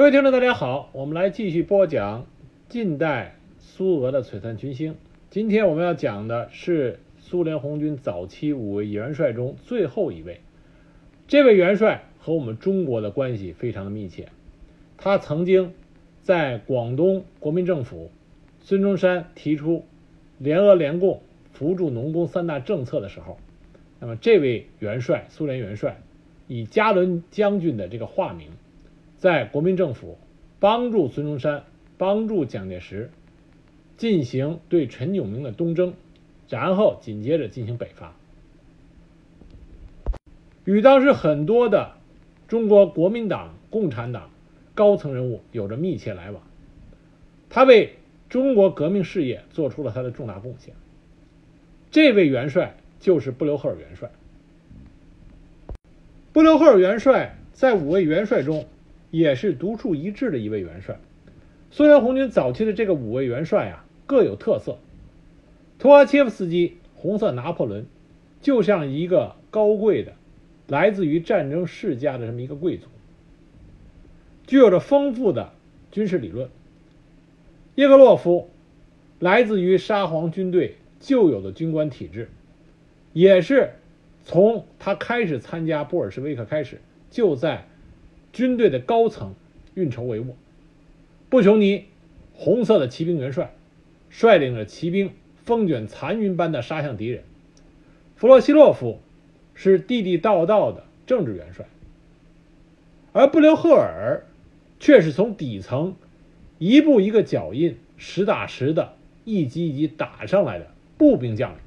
各位听众，大家好，我们来继续播讲近代苏俄的璀璨群星。今天我们要讲的是苏联红军早期五位元帅中最后一位。这位元帅和我们中国的关系非常的密切，他曾经在广东国民政府孙中山提出联俄联共、扶助农工三大政策的时候，那么这位元帅，苏联元帅，以加伦将军的这个化名。在国民政府帮助孙中山、帮助蒋介石进行对陈炯明的东征，然后紧接着进行北伐，与当时很多的中国国民党、共产党高层人物有着密切来往。他为中国革命事业做出了他的重大贡献。这位元帅就是布留赫尔元帅。布留赫尔元帅在五位元帅中。也是独树一帜的一位元帅。苏联红军早期的这个五位元帅啊，各有特色。图阿切夫斯基（红色拿破仑）就像一个高贵的、来自于战争世家的这么一个贵族，具有着丰富的军事理论。叶格洛夫来自于沙皇军队旧有的军官体制，也是从他开始参加布尔什维克开始就在。军队的高层运筹帷幄，布琼尼，红色的骑兵元帅，率领着骑兵风卷残云般的杀向敌人。弗洛西洛夫是地地道道的政治元帅，而布留赫尔却是从底层一步一个脚印、实打实的一级一级打上来的步兵将领。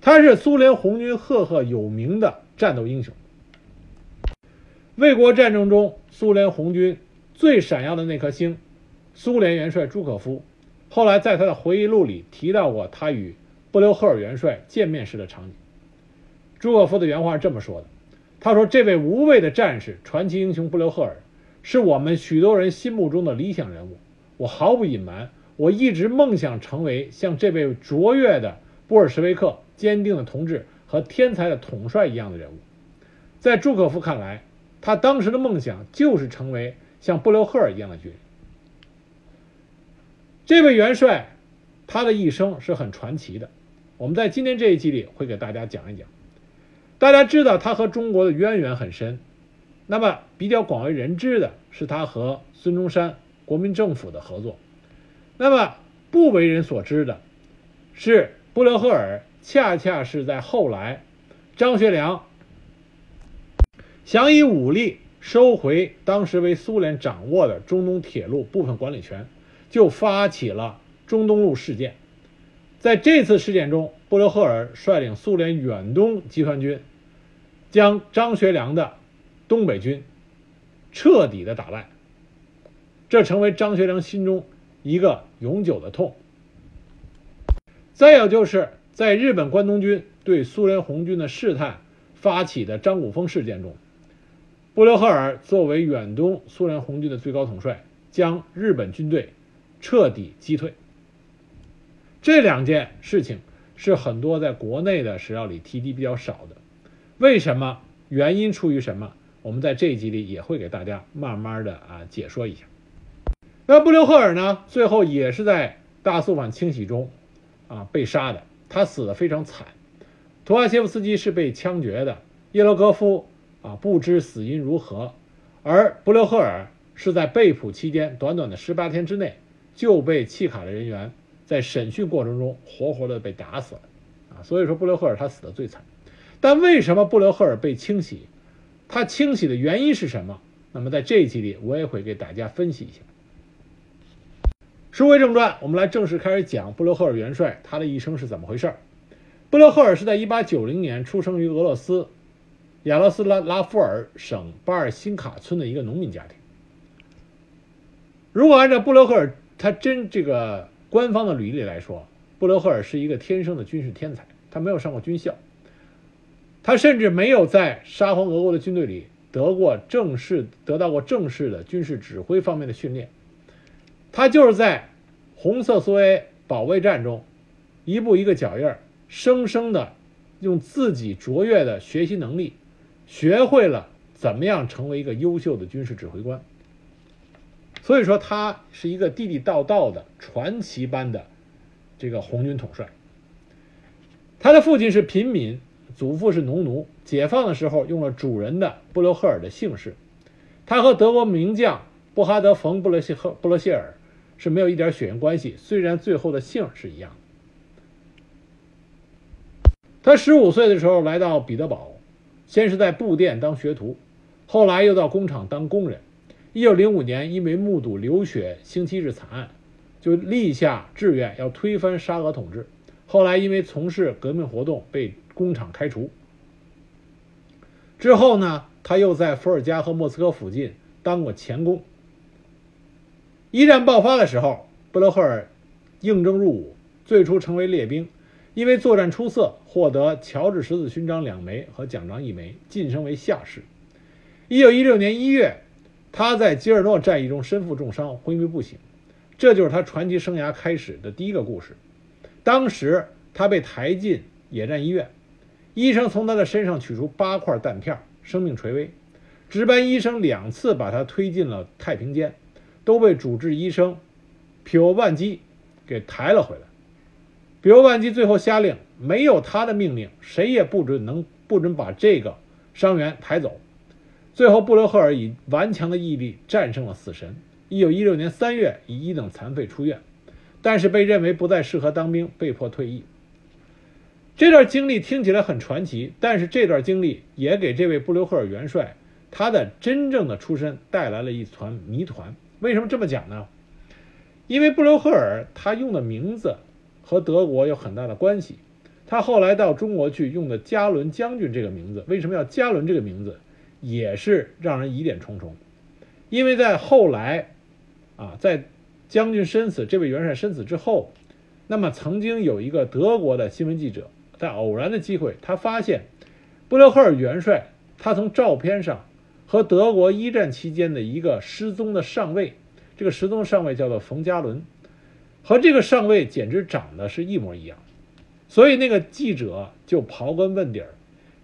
他是苏联红军赫赫有名的战斗英雄。卫国战争中，苏联红军最闪耀的那颗星，苏联元帅朱可夫，后来在他的回忆录里提到过他与布留赫尔元帅见面时的场景。朱可夫的原话是这么说的：“他说，这位无畏的战士、传奇英雄布留赫尔，是我们许多人心目中的理想人物。我毫不隐瞒，我一直梦想成为像这位卓越的布尔什维克、坚定的同志和天才的统帅一样的人物。”在朱可夫看来。他当时的梦想就是成为像布留赫尔一样的军人。这位元帅，他的一生是很传奇的。我们在今天这一集里会给大家讲一讲。大家知道他和中国的渊源很深，那么比较广为人知的是他和孙中山国民政府的合作。那么不为人所知的是，布留赫尔恰恰是在后来张学良。想以武力收回当时为苏联掌握的中东铁路部分管理权，就发起了中东路事件。在这次事件中，布留赫尔率领苏联远东集团军，将张学良的东北军彻底的打败。这成为张学良心中一个永久的痛。再有就是在日本关东军对苏联红军的试探发起的张古峰事件中。布留赫尔作为远东苏联红军的最高统帅，将日本军队彻底击退。这两件事情是很多在国内的史料里提及比较少的。为什么？原因出于什么？我们在这一集里也会给大家慢慢的啊解说一下。那布留赫尔呢？最后也是在大肃反清洗中啊被杀的，他死的非常惨。图阿切夫斯基是被枪决的，叶罗戈夫。啊，不知死因如何，而布留赫尔是在被捕期间短短的十八天之内就被契卡的人员在审讯过程中活活的被打死了，啊，所以说布留赫尔他死的最惨。但为什么布留赫尔被清洗？他清洗的原因是什么？那么在这一集里我也会给大家分析一下。书归正传，我们来正式开始讲布留赫尔元帅他的一生是怎么回事。布留赫尔是在一八九零年出生于俄罗斯。亚罗斯拉拉夫尔省巴尔辛卡村的一个农民家庭。如果按照布留赫尔他真这个官方的履历来说，布留赫尔是一个天生的军事天才。他没有上过军校，他甚至没有在沙皇俄国的军队里得过正式得到过正式的军事指挥方面的训练。他就是在红色苏维埃保卫战中，一步一个脚印儿，生生的用自己卓越的学习能力。学会了怎么样成为一个优秀的军事指挥官。所以说，他是一个地地道道的传奇般的这个红军统帅。他的父亲是平民，祖父是农奴。解放的时候用了主人的布留赫尔的姓氏。他和德国名将布哈德·冯·布勒谢赫布勒谢尔是没有一点血缘关系，虽然最后的姓是一样的。他十五岁的时候来到彼得堡，先是在布店当学徒，后来又到工厂当工人。一九零五年，因为目睹流血星期日惨案，就立下志愿要推翻沙俄统治。后来因为从事革命活动被工厂开除。之后呢，他又在伏尔加和莫斯科附近当过钳工。一战爆发的时候，布勒赫尔应征入伍，最初成为列兵。因为作战出色，获得乔治十字勋章两枚和奖章一枚，晋升为下士。一九一六年一月，他在吉尔诺战役中身负重伤，昏迷不醒。这就是他传奇生涯开始的第一个故事。当时他被抬进野战医院，医生从他的身上取出八块弹片，生命垂危。值班医生两次把他推进了太平间，都被主治医生皮欧万基给抬了回来。比如万基最后下令，没有他的命令，谁也不准能不准把这个伤员抬走。最后，布留赫尔以顽强的毅力战胜了死神。一九一六年三月，以一等残废出院，但是被认为不再适合当兵，被迫退役。这段经历听起来很传奇，但是这段经历也给这位布留赫尔元帅他的真正的出身带来了一团谜团。为什么这么讲呢？因为布留赫尔他用的名字。和德国有很大的关系。他后来到中国去用的加伦将军这个名字，为什么要加伦这个名字，也是让人疑点重重。因为在后来，啊，在将军身死，这位元帅身死之后，那么曾经有一个德国的新闻记者，在偶然的机会，他发现布留赫尔元帅他从照片上和德国一战期间的一个失踪的上尉，这个失踪上尉叫做冯加伦。和这个上尉简直长得是一模一样，所以那个记者就刨根问底儿，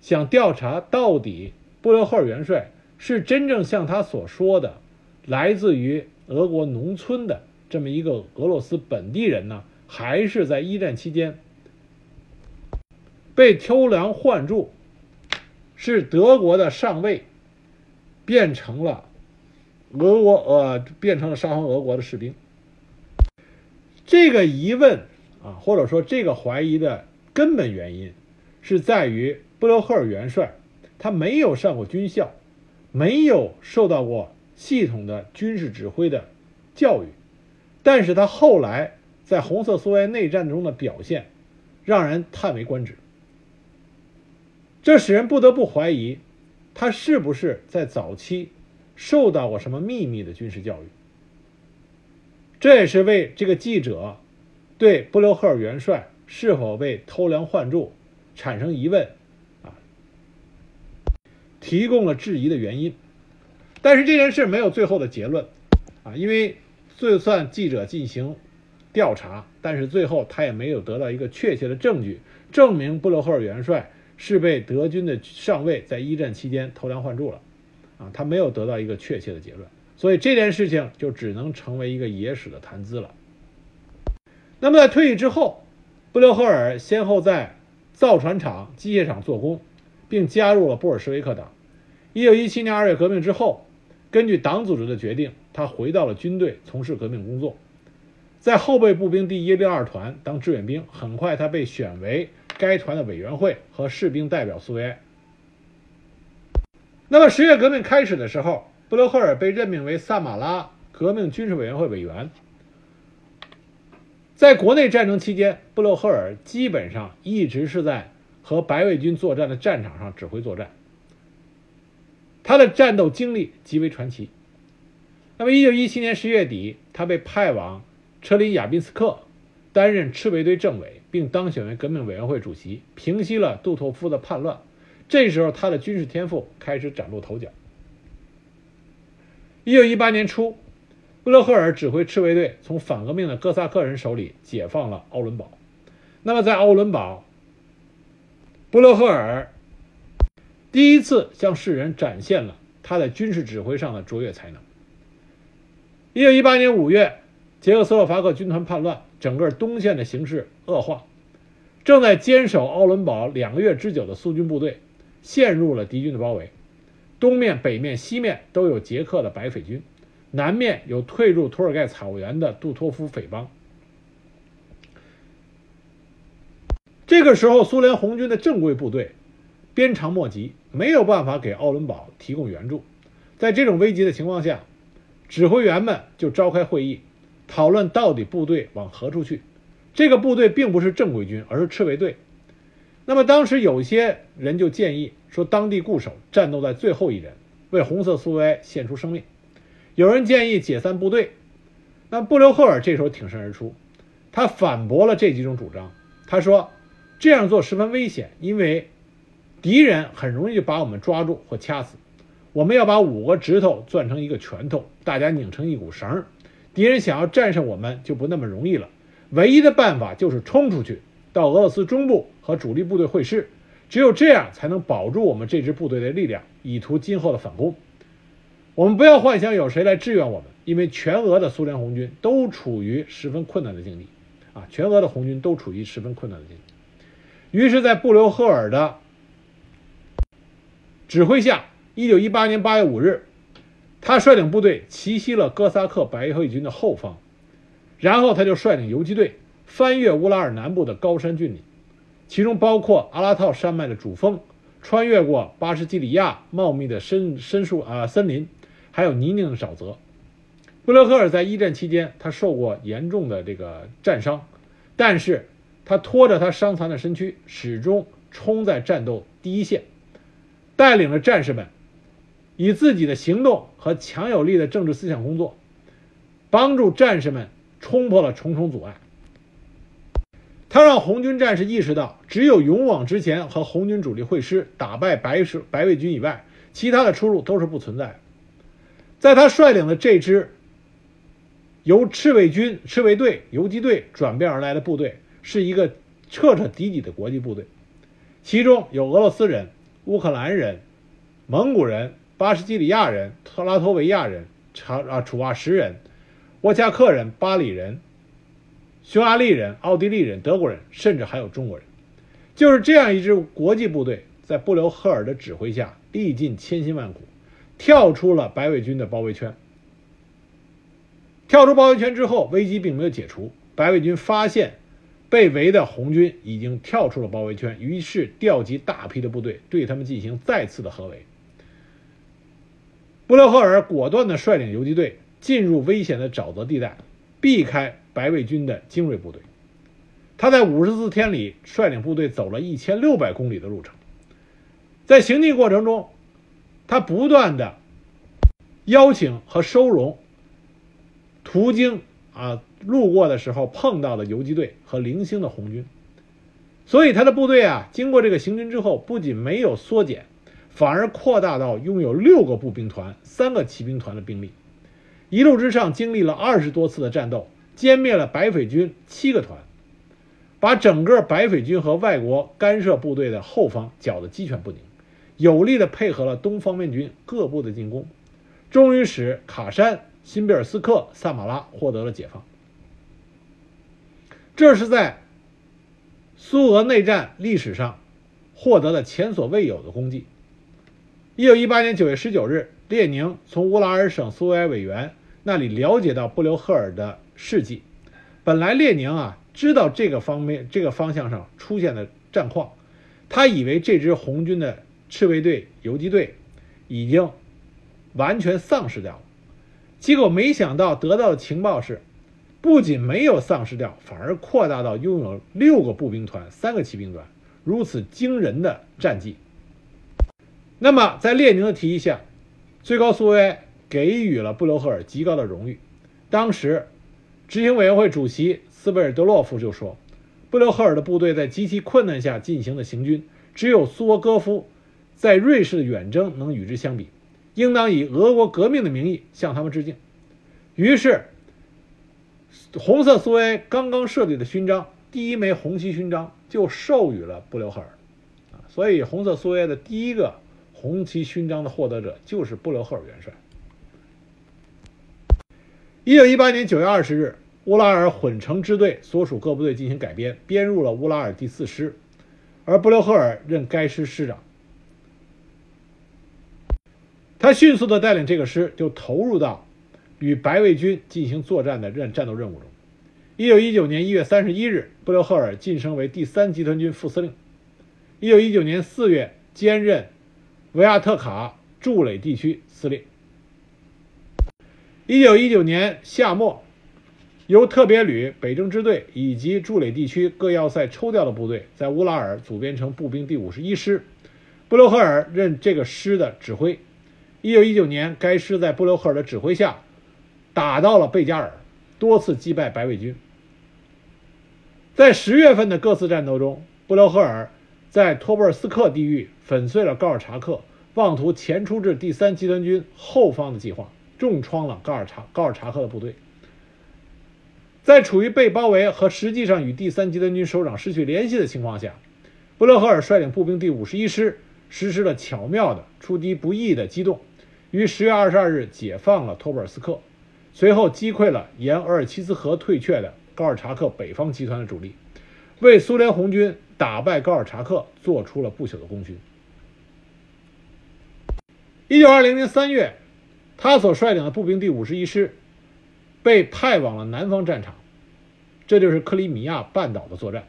想调查到底布留赫尔元帅是真正像他所说的，来自于俄国农村的这么一个俄罗斯本地人呢，还是在一战期间被偷梁换柱，是德国的上尉变成了俄国呃变成了沙皇俄国的士兵。这个疑问啊，或者说这个怀疑的根本原因，是在于布留赫尔元帅他没有上过军校，没有受到过系统的军事指挥的教育，但是他后来在红色苏维埃内战中的表现，让人叹为观止。这使人不得不怀疑，他是不是在早期受到过什么秘密的军事教育。这也是为这个记者对布留赫尔元帅是否被偷梁换柱产生疑问啊，提供了质疑的原因。但是这件事没有最后的结论啊，因为就算记者进行调查，但是最后他也没有得到一个确切的证据证明布留赫尔元帅是被德军的上尉在一战期间偷梁换柱了啊，他没有得到一个确切的结论。所以这件事情就只能成为一个野史的谈资了。那么在退役之后，布留赫尔先后在造船厂、机械厂做工，并加入了布尔什维克党。一九一七年二月革命之后，根据党组织的决定，他回到了军队从事革命工作，在后备步兵第一六二团当志愿兵。很快，他被选为该团的委员会和士兵代表苏维埃。那么十月革命开始的时候。布留赫尔被任命为萨马拉革命军事委员会委员。在国内战争期间，布留赫尔基本上一直是在和白卫军作战的战场上指挥作战。他的战斗经历极为传奇。那么，一九一七年十月底，他被派往车里亚宾斯克担任赤卫队政委，并当选为革命委员会主席，平息了杜托夫的叛乱。这时候，他的军事天赋开始崭露头角。一九一八年初，布勒赫尔指挥赤卫队从反革命的哥萨克人手里解放了奥伦堡。那么，在奥伦堡，布勒赫尔第一次向世人展现了他在军事指挥上的卓越才能。一九一八年五月，捷克斯洛伐克军团叛乱，整个东线的形势恶化，正在坚守奥伦堡两个月之久的苏军部队陷入了敌军的包围，东面、北面、西面都有捷克的白匪军，南面有退入托尔盖草原的杜托夫匪帮。这个时候，苏联红军的正规部队鞭长莫及，没有办法给奥伦堡提供援助。在这种危急的情况下，指挥员们就召开会议，讨论到底部队往何处去。这个部队并不是正规军，而是赤卫队。那么当时有些人就建议说，当地固守，战斗在最后一人，为红色苏维埃献出生命。有人建议解散部队。那布留赫尔这时候挺身而出，他反驳了这几种主张。他说，这样做十分危险，因为敌人很容易就把我们抓住或掐死。我们要把五个指头攥成一个拳头，大家拧成一股绳敌人想要战胜我们就不那么容易了。唯一的办法就是冲出去，到俄罗斯中部和主力部队会师，只有这样才能保住我们这支部队的力量，以图今后的反攻。我们不要幻想有谁来支援我们，因为全俄的苏联红军都处于十分困难的境地，啊，全俄的红军都处于十分困难的境地。于是，在布留赫尔的指挥下。一九一八年八月五日，他率领部队奇袭了哥萨克白卫军的后方，然后他就率领游击队翻越乌拉尔南部的高山峻岭，其中包括阿拉套山脉的主峰，穿越过巴士基里亚茂密的深深树啊森林，还有泥泞的沼泽。布勒赫尔在一战期间，他受过严重的这个战伤，但是他拖着他伤残的身躯，始终冲在战斗第一线，带领着战士们。以自己的行动和强有力的政治思想工作，帮助战士们冲破了重重阻碍。他让红军战士意识到，只有勇往直前和红军主力会师，打败白士白卫军以外，其他的出路都是不存在。在他率领的这支由赤卫军、赤卫队、游击队转变而来的部队，是一个彻彻底底的国际部队，其中有俄罗斯人、乌克兰人、蒙古人。巴什基里亚人、特拉托维亚人、查啊楚瓦什人、沃恰克人、巴里人、匈牙利人、奥地利人、德国人，甚至还有中国人。就是这样一支国际部队，在布留赫尔的指挥下，历尽千辛万苦，跳出了白卫军的包围圈。跳出包围圈之后，危机并没有解除。白卫军发现被围的红军已经跳出了包围圈，于是调集大批的部队，对他们进行再次的合围。布留赫尔果断地率领游击队进入危险的沼泽地带，避开白卫军的精锐部队。他在五十四天里率领部队走了一千六百公里的路程。在行进过程中，他不断的邀请和收容途经啊路过的时候碰到的游击队和零星的红军。所以他的部队啊，经过这个行军之后，不仅没有缩减。反而扩大到拥有六个步兵团、三个骑兵团的兵力，一路之上经历了二十多次的战斗，歼灭了白匪军七个团，把整个白匪军和外国干涉部队的后方搅得鸡犬不宁，有力的配合了东方面军各部的进攻，终于使卡山、新比尔斯克、萨马拉获得了解放。这是在苏俄内战历史上获得了前所未有的功绩。一九一八年九月十九日，列宁从乌拉尔省苏维埃委员那里了解到布留赫尔的事迹。本来列宁啊知道这个方面、这个方向上出现的战况，他以为这支红军的赤卫队、游击队已经完全丧失掉了。结果没想到得到的情报是，不仅没有丧失掉，反而扩大到拥有六个步兵团、三个骑兵团，如此惊人的战绩。那么，在列宁的提议下，最高苏维埃给予了布留赫尔极高的荣誉。当时，执行委员会主席斯贝尔德洛夫就说：“布留赫尔的部队在极其困难下进行的行军，只有苏沃戈夫在瑞士的远征能与之相比，应当以俄国革命的名义向他们致敬。”于是，红色苏维埃刚刚设立的勋章——第一枚红旗勋章，就授予了布留赫尔。所以红色苏维埃的第一个。红旗勋章的获得者就是布留赫尔元帅。一九一八年九月二十日，乌拉尔混成支队所属各部队进行改编，编入了乌拉尔第四师，而布留赫尔任该师师长。他迅速的带领这个师就投入到与白卫军进行作战的任战斗任务中。一九一九年一月三十一日，布留赫尔晋升为第三集团军副司令。一九一九年四月，兼任维亚特卡驻垒地区司令。一九一九年夏末，由特别旅、北征支队以及驻垒地区各要塞抽调的部队，在乌拉尔组编成步兵第五十一师，布留赫尔任这个师的指挥。一九一九年，该师在布留赫尔的指挥下，打到了贝加尔，多次击败白卫军。在十月份的各次战斗中，布留赫尔在托布尔斯克地域粉碎了高尔察克妄图前出至第三集团军后方的计划，重创了高尔察高尔察克的部队。在处于被包围和实际上与第三集团军首长失去联系的情况下，布勒赫尔率领步兵第五十一师实施了巧妙的出敌不意的机动。于十月二十二日解放了托布尔斯克，随后击溃了沿额尔齐斯河退却的高尔察克北方集团的主力，为苏联红军打败高尔察克做出了不朽的功勋。一九二零年三月，他所率领的步兵第五十一师被派往了南方战场，这就是克里米亚半岛的作战。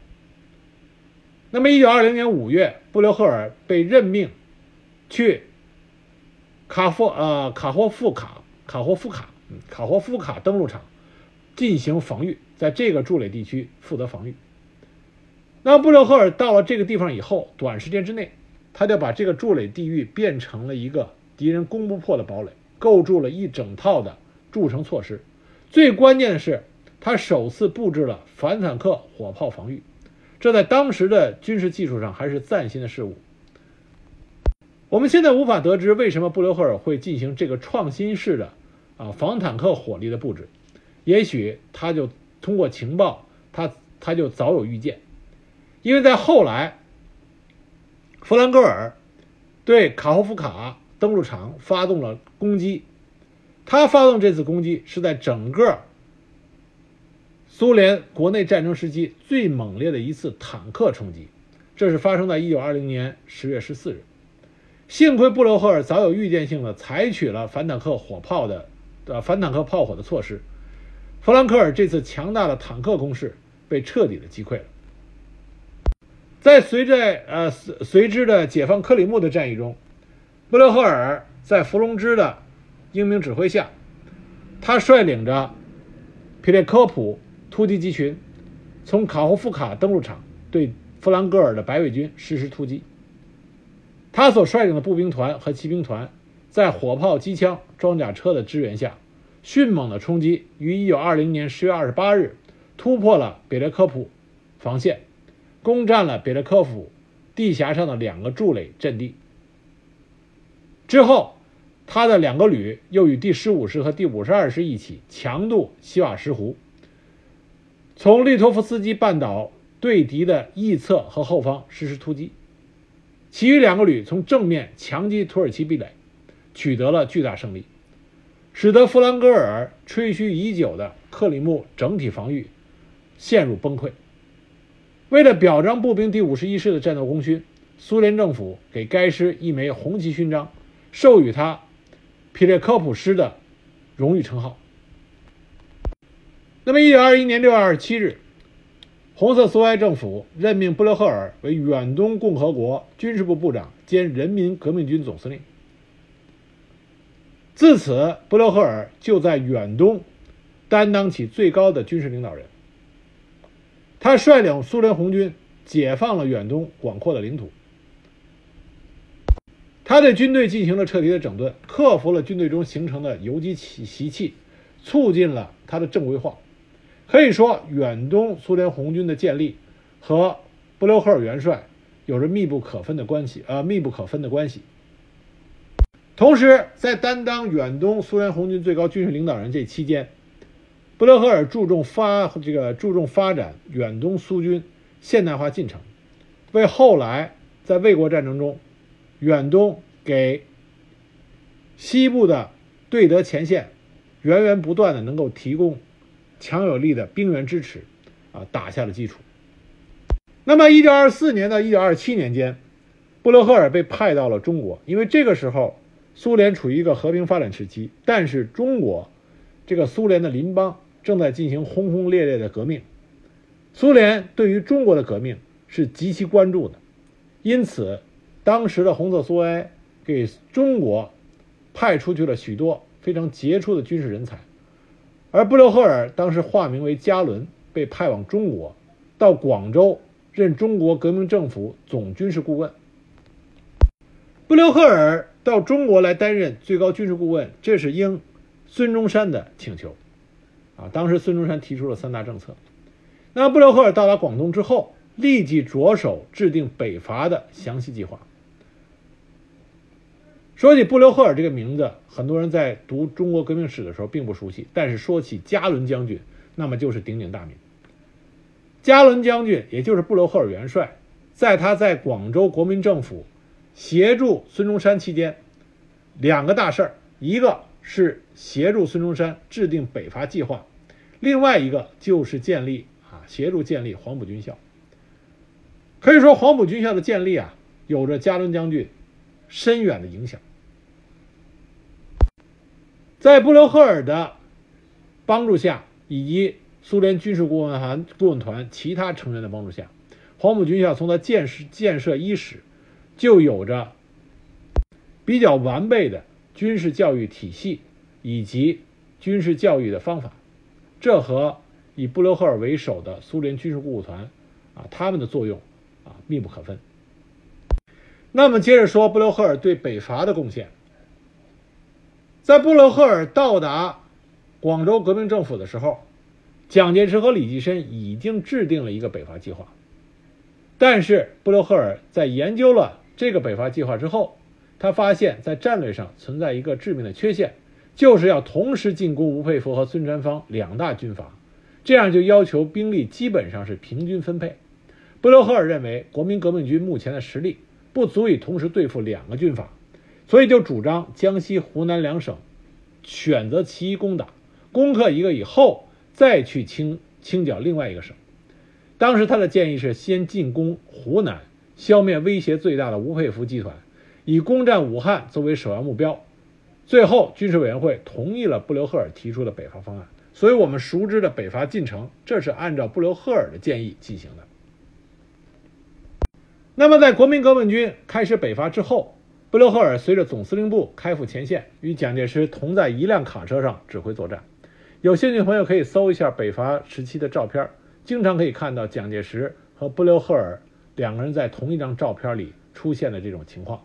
那么，一九二零年五月，布留赫尔被任命去。卡霍呃卡霍夫卡卡霍夫卡卡霍夫卡登陆场进行防御，在这个驻垒地区负责防御。那布留赫尔到了这个地方以后，短时间之内，他就把这个驻垒地域变成了一个敌人攻不破的堡垒，构筑了一整套的筑城措施。最关键的是，他首次布置了反坦克火炮防御，这在当时的军事技术上还是崭新的事物。我们现在无法得知为什么布留赫尔会进行这个创新式的啊防坦克火力的布置，也许他就通过情报，他他就早有预见，因为在后来，弗兰格尔对卡霍夫卡登陆场发动了攻击，他发动这次攻击是在整个苏联国内战争时期最猛烈的一次坦克冲击，这是发生在一九二零年十月十四日。幸亏布留赫尔早有预见性的采取了反坦克火炮的，呃反坦克炮火的措施，弗兰克尔这次强大的坦克攻势被彻底的击溃了。在随着呃随之的解放克里木的战役中，布留赫尔在弗龙芝的英明指挥下，他率领着皮列科普突击集群，从卡霍夫卡登陆场对弗兰格尔的白卫军实施突击。他所率领的步兵团和骑兵团，在火炮、机枪、装甲车的支援下，迅猛的冲击，于1920年10月28日突破了别列科普防线，攻占了别列科夫地峡上的两个筑垒阵地。之后，他的两个旅又与第十五师和第五十二师一起强渡西瓦什湖，从利托夫斯基半岛对敌的翼侧和后方实施突击。其余两个旅从正面强击土耳其壁垒，取得了巨大胜利，使得弗兰格尔吹嘘已久的克里木整体防御陷入崩溃。为了表彰步兵第五十一师的战斗功勋，苏联政府给该师一枚红旗勋章，授予他皮列科普师的荣誉称号。那么，一九二一年六月二十七日。红色苏维埃政府任命布留赫尔为远东共和国军事部部长兼人民革命军总司令。自此，布留赫尔就在远东担当起最高的军事领导人。他率领苏联红军解放了远东广阔的领土。他对军队进行了彻底的整顿，克服了军队中形成的游击习气，促进了他的正规化。可以说，远东苏联红军的建立和布留赫尔元帅有着密不可分的关系，呃，密不可分的关系。同时，在担当远东苏联红军最高军事领导人这期间，布留赫尔注重发这个注重发展远东苏军现代化进程，为后来在卫国战争中远东给西部的对德前线源源不断的能够提供强有力的兵源支持，啊，打下了基础。那么，一九二四年到一九二七年间，布留赫尔被派到了中国，因为这个时候苏联处于一个和平发展时期，但是中国这个苏联的邻邦正在进行轰轰烈烈的革命，苏联对于中国的革命是极其关注的，因此，当时的红色苏维埃给中国派出去了许多非常杰出的军事人才，而布留赫尔当时化名为加伦，被派往中国，到广州任中国革命政府总军事顾问。布留赫尔到中国来担任最高军事顾问，这是应孙中山的请求，啊，当时孙中山提出了三大政策。那布留赫尔到达广东之后，立即着手制定北伐的详细计划。说起布留赫尔这个名字，很多人在读中国革命史的时候并不熟悉，但是说起加伦将军，那么就是鼎鼎大名。加伦将军，也就是布留赫尔元帅，在他在广州国民政府协助孙中山期间，两个大事儿，一个是协助孙中山制定北伐计划，另外一个就是建立啊，协助建立黄埔军校。可以说，黄埔军校的建立啊，有着加伦将军深远的影响。在布留赫尔的帮助下，以及苏联军事顾问团顾问团其他成员的帮助下，黄埔军校从它建设建设伊始，就有着比较完备的军事教育体系以及军事教育的方法。这和以布留赫尔为首的苏联军事顾问团啊，他们的作用啊密不可分。那么接着说布留赫尔对北伐的贡献。在布留赫尔到达广州革命政府的时候，蒋介石和李济深已经制定了一个北伐计划。但是布留赫尔在研究了这个北伐计划之后，他发现，在战略上存在一个致命的缺陷，就是要同时进攻吴佩孚和孙传芳两大军阀，这样就要求兵力基本上是平均分配。布留赫尔认为，国民革命军目前的实力不足以同时对付两个军阀。所以就主张江西、湖南两省选择其一攻打，攻克一个以后再去清清剿另外一个省。当时他的建议是先进攻湖南，消灭威胁最大的吴佩孚集团，以攻占武汉作为首要目标。最后军事委员会同意了布留赫尔提出的北伐方案。所以我们熟知的北伐进程，这是按照布留赫尔的建议进行的。那么在国民革命军开始北伐之后。布留赫尔随着总司令部开赴前线，与蒋介石同在一辆卡车上指挥作战。有兴趣的朋友可以搜一下北伐时期的照片，经常可以看到蒋介石和布留赫尔两个人在同一张照片里出现的这种情况。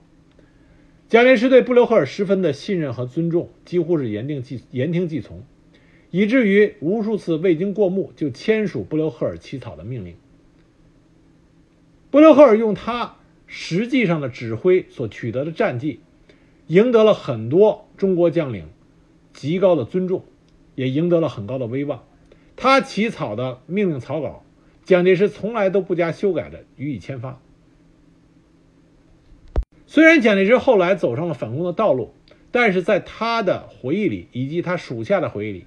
蒋介石对布留赫尔十分的信任和尊重，几乎是言听计言听计从，以至于无数次未经过目就签署布留赫尔起草的命令。布留赫尔用他。实际上的指挥所取得的战绩，赢得了很多中国将领极高的尊重，也赢得了很高的威望。他起草的命令草稿，蒋介石从来都不加修改的予以签发。虽然蒋介石后来走上了反攻的道路，但是在他的回忆里以及他属下的回忆里，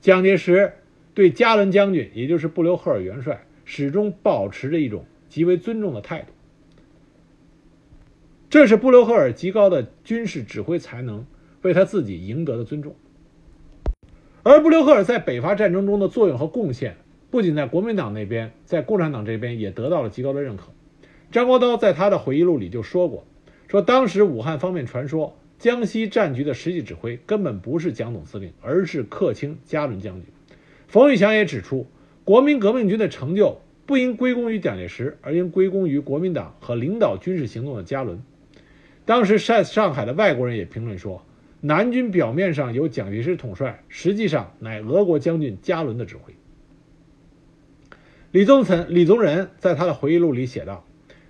蒋介石对加伦将军，也就是布留赫尔元帅，始终保持着一种极为尊重的态度。这是布留赫尔极高的军事指挥才能为他自己赢得的尊重，而布留赫尔在北伐战争中的作用和贡献，不仅在国民党那边，在共产党这边也得到了极高的认可。张国焘在他的回忆录里就说过，说当时武汉方面传说江西战局的实际指挥根本不是蒋总司令，而是客卿加伦将军。冯玉祥也指出，国民革命军的成就不应归功于蒋介石，而应归功于国民党和领导军事行动的加伦。当时在上海的外国人也评论说，南军表面上由蒋介石统帅，实际上乃俄国将军加伦的指挥。李宗岑、李宗仁在他的回忆录里写道：“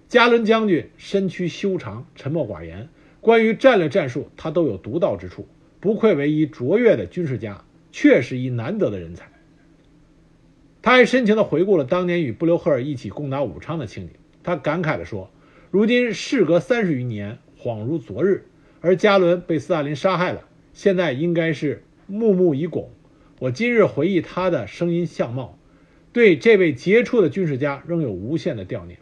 加伦将军身躯修长，沉默寡言，关于战略战术，他都有独到之处，不愧为一卓越的军事家，确是一难得的人才。”他还深情地回顾了当年与布留赫尔一起攻打武昌的情景，他感慨地说：“如今事隔三十余年。”恍如昨日，而加伦被斯大林杀害了，现在应该是木木已拱。我今日回忆他的声音相貌，对这位杰出的军事家仍有无限的悼念。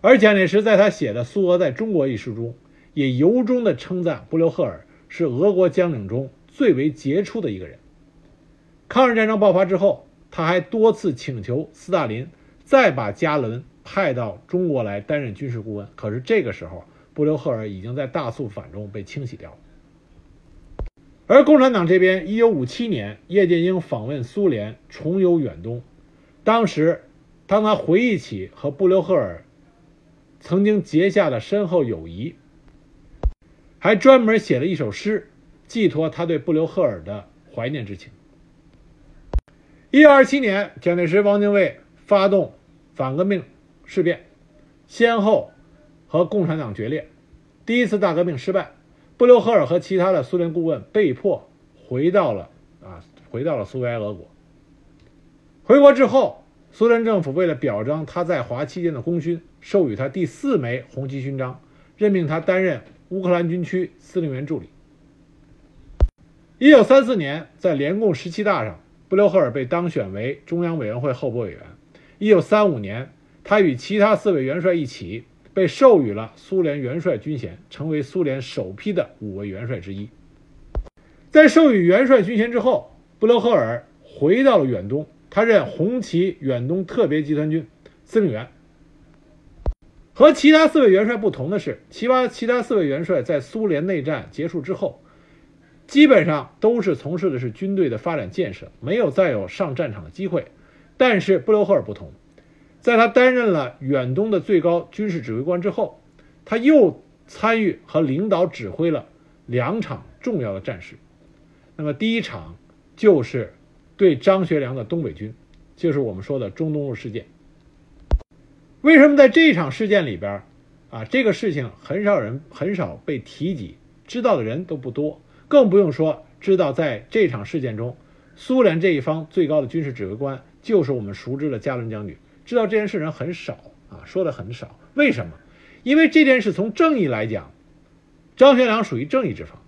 而蒋介石在他写的《苏俄在中国》一书中，也由衷地称赞布留赫尔是俄国将领中最为杰出的一个人。抗日战争爆发之后，他还多次请求斯大林再把加伦派到中国来担任军事顾问。可是这个时候，布留赫尔已经在大肃反中被清洗掉了。而共产党这边，1957年，叶剑英访问苏联，重游远东。当时，当他回忆起和布留赫尔曾经结下的深厚友谊，还专门写了一首诗，寄托他对布留赫尔的怀念之情。一九二七年，蒋介石、汪精卫发动反革命事变，先后和共产党决裂。第一次大革命失败，布留赫尔和其他的苏联顾问被迫回到了啊，回到了苏维埃俄国。回国之后，苏联政府为了表彰他在华期间的功勋，授予他第四枚红旗勋章，任命他担任乌克兰军区司令员助理。一九三四年，在联共十七大上。布留赫尔被当选为中央委员会候补委员。一九三五年，他与其他四位元帅一起被授予了苏联元帅军衔，成为苏联首批的五位元帅之一。在授予元帅军衔之后，布留赫尔回到了远东，他任红旗远东特别集团军司令员。和其他四位元帅不同的是，其他其他四位元帅在苏联内战结束之后。基本上都是从事的是军队的发展建设，没有再有上战场的机会。但是布留赫尔不同，在他担任了远东的最高军事指挥官之后，他又参与和领导指挥了两场重要的战事。那么第一场就是对张学良的东北军，就是我们说的中东路事件。为什么在这一场事件里边，啊，这个事情很少人很少被提及，知道的人都不多。更不用说知道，在这场事件中，苏联这一方最高的军事指挥官就是我们熟知的加伦将军。知道这件事人很少啊，说的很少。为什么？因为这件事从正义来讲，张学良属于正义之方。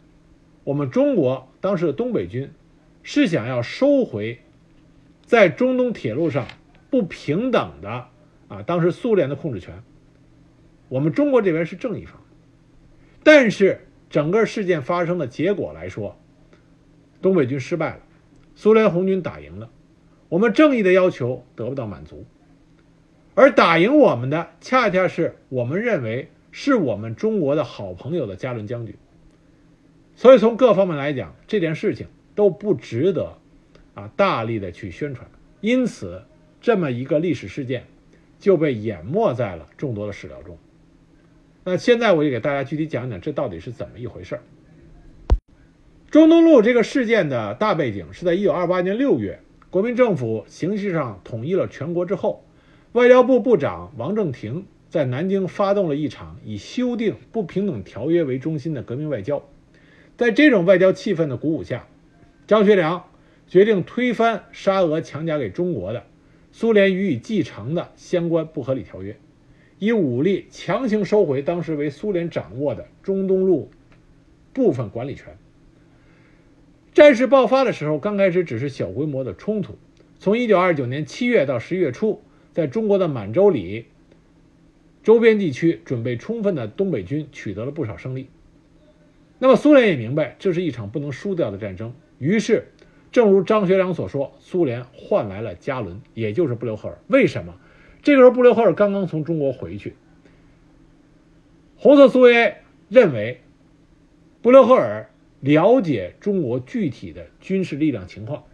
我们中国当时的东北军是想要收回在中东铁路上不平等的啊，当时苏联的控制权。我们中国这边是正义方，但是。整个事件发生的结果来说，东北军失败了，苏联红军打赢了，我们正义的要求得不到满足，而打赢我们的恰恰是我们认为是我们中国的好朋友的加伦将军，所以从各方面来讲，这件事情都不值得啊大力的去宣传，因此这么一个历史事件就被淹没在了众多的史料中。那现在我就给大家具体讲讲这到底是怎么一回事儿。中东路这个事件的大背景是在1928年6月，国民政府形式上统一了全国之后，外交部部长王正廷在南京发动了一场以修订不平等条约为中心的革命外交。在这种外交气氛的鼓舞下，张学良决定推翻沙俄强加给中国的苏联予以继承的相关不合理条约。以武力强行收回当时为苏联掌握的中东路部分管理权。战事爆发的时候，刚开始只是小规模的冲突。从1929年7月到11月初，在中国的满洲里周边地区准备充分的东北军取得了不少胜利。那么苏联也明白这是一场不能输掉的战争，于是，正如张学良所说，苏联换来了加伦，也就是布留赫尔。为什么？这个时候，布留赫尔刚刚从中国回去。红色苏维埃认为，布留赫尔了解中国具体的军事力量情况，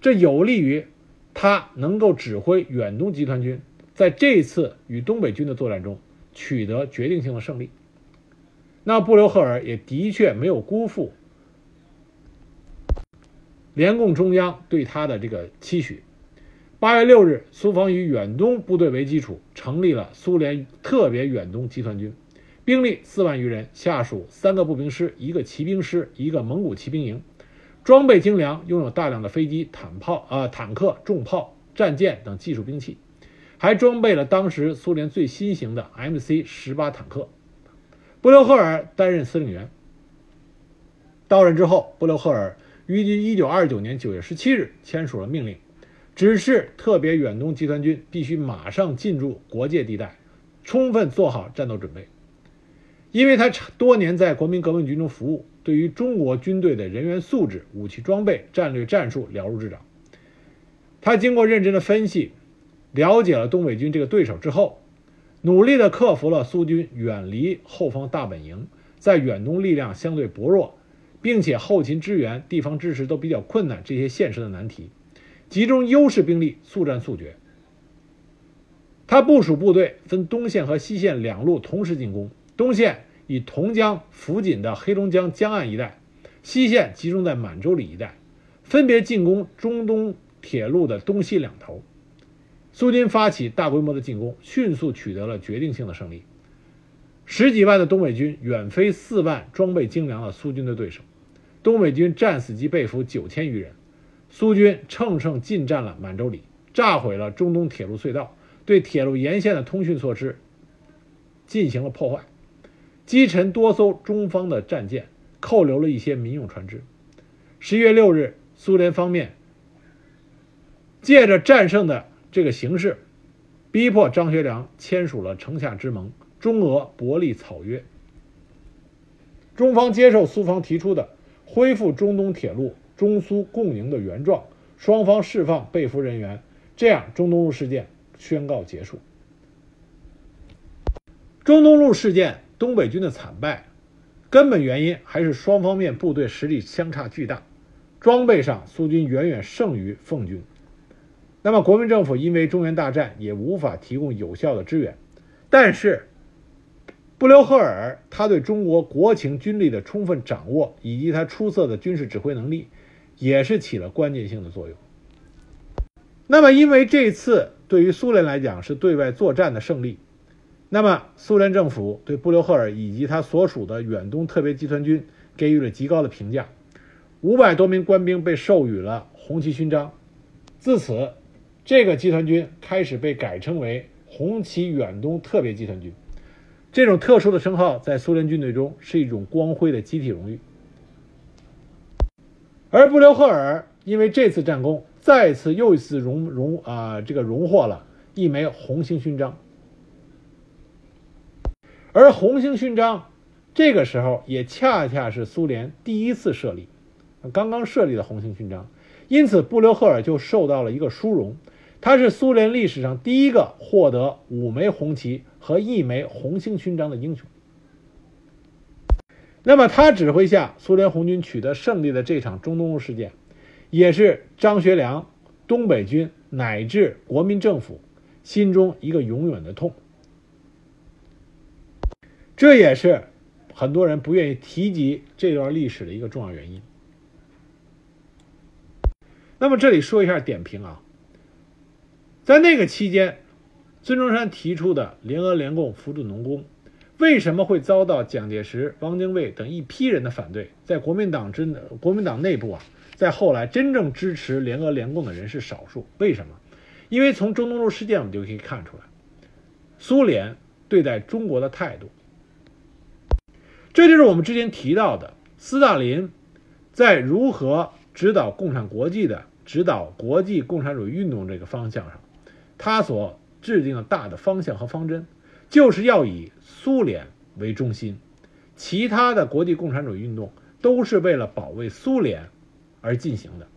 这有利于他能够指挥远东集团军在这次与东北军的作战中取得决定性的胜利。那布留赫尔也的确没有辜负联共中央对他的这个期许。八月六日，苏方以远东部队为基础，成立了苏联特别远东集团军，兵力四万余人，下属三个步兵师、一个骑兵师、一个蒙古骑兵营，装备精良，拥有大量的飞机、坦炮、啊坦克、重炮、战舰等技术兵器，还装备了当时苏联最新型的 MC 十八坦克。布留赫尔担任司令员。到任之后，布留赫尔于一九二九年九月十七日签署了命令，指示特别远东集团军必须马上进驻国界地带，充分做好战斗准备。因为他多年在国民革命军中服务，对于中国军队的人员素质、武器装备、战略战术了如指掌。他经过认真的分析，了解了东北军这个对手之后，努力地克服了苏军远离后方大本营，在远东力量相对薄弱，并且后勤支援、地方支持都比较困难这些现实的难题，集中优势兵力，速战速决。他部署部队分东线和西线两路同时进攻。东线以同江附近的黑龙江江岸一带，西线集中在满洲里一带，分别进攻中东铁路的东西两头。苏军发起大规模的进攻，迅速取得了决定性的胜利。十几万的东北军远非四万装备精良的苏军的对手，东北军战死及被俘九千余人。苏军乘胜进占了满洲里，炸毁了中东铁路隧道，对铁路沿线的通讯措施进行了破坏。击沉多艘中方的战舰，扣留了一些民用船只。十一月六日，苏联方面借着战胜的这个形势，逼迫张学良签署了城下之盟——中俄伯利草约。中方接受苏方提出的恢复中东铁路中苏共赢的原状，双方释放被俘人员，这样中东路事件宣告结束。中东路事件。东北军的惨败，根本原因还是双方面部队实力相差巨大，装备上苏军远远胜于奉军。那么国民政府因为中原大战也无法提供有效的支援，但是布留赫尔他对中国国情军力的充分掌握，以及他出色的军事指挥能力，也是起了关键性的作用。那么因为这次对于苏联来讲是对外作战的胜利。那么，苏联政府对布留赫尔以及他所属的远东特别集团军给予了极高的评价，五百多名官兵被授予了红旗勋章。自此，这个集团军开始被改称为红旗远东特别集团军。这种特殊的称号在苏联军队中是一种光辉的集体荣誉。而布留赫尔因为这次战功，再次又一次荣荣啊，这个荣获了一枚红星勋章。而红星勋章，这个时候也恰恰是苏联第一次设立，刚刚设立的红星勋章，因此布留赫尔就受到了一个殊荣，他是苏联历史上第一个获得五枚红旗和一枚红星勋章的英雄。那么他指挥下苏联红军取得胜利的这场中东路事件，也是张学良、东北军乃至国民政府心中一个永远的痛。这也是很多人不愿意提及这段历史的一个重要原因。那么这里说一下点评啊，在那个期间，孙中山提出的联俄联共扶助农工，为什么会遭到蒋介石、汪精卫等一批人的反对？在国民党真的国民党内部啊，在后来真正支持联俄联共的人是少数。为什么？因为从中东路事件我们就可以看出来，苏联对待中国的态度。这就是我们之前提到的斯大林在如何指导共产国际的指导国际共产主义运动这个方向上，他所制定的大的方向和方针，就是要以苏联为中心，其他的国际共产主义运动都是为了保卫苏联而进行的。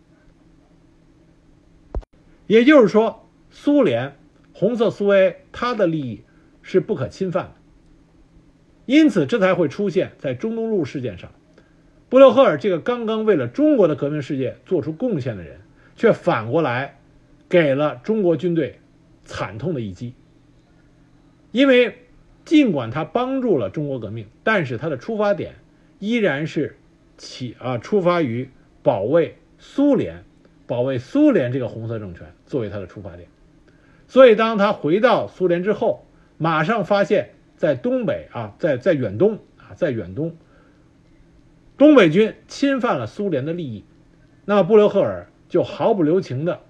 也就是说，苏联红色苏维埃它的利益是不可侵犯的。因此，这才会出现在中东路事件上，布留赫尔这个刚刚为了中国的革命事业做出贡献的人，却反过来给了中国军队惨痛的一击。因为尽管他帮助了中国革命，但是他的出发点依然是起啊，出发于保卫苏联、保卫苏联这个红色政权作为他的出发点。所以，当他回到苏联之后，马上发现。在东北啊，在在远东啊，在远东，东北军侵犯了苏联的利益，那么布留赫尔就毫不留情的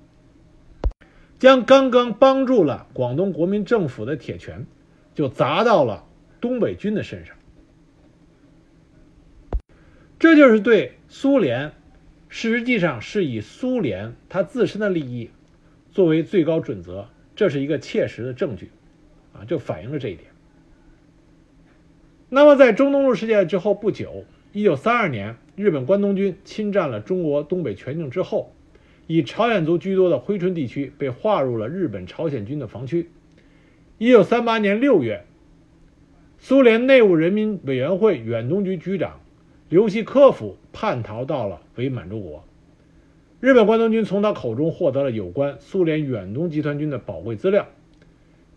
将刚刚帮助了广东国民政府的铁拳，就砸到了东北军的身上。这就是对苏联，实际上是以苏联它自身的利益作为最高准则，这是一个切实的证据，啊，就反映了这一点。那么，在中东路事件之后不久，一九三二年，日本关东军侵占了中国东北全境之后，以朝鲜族居多的珲春地区被划入了日本朝鲜军的防区。一九三八年六月，苏联内务人民委员会远东局局长刘希科夫叛逃到了伪满洲国，日本关东军从他口中获得了有关苏联远东集团军的宝贵资料。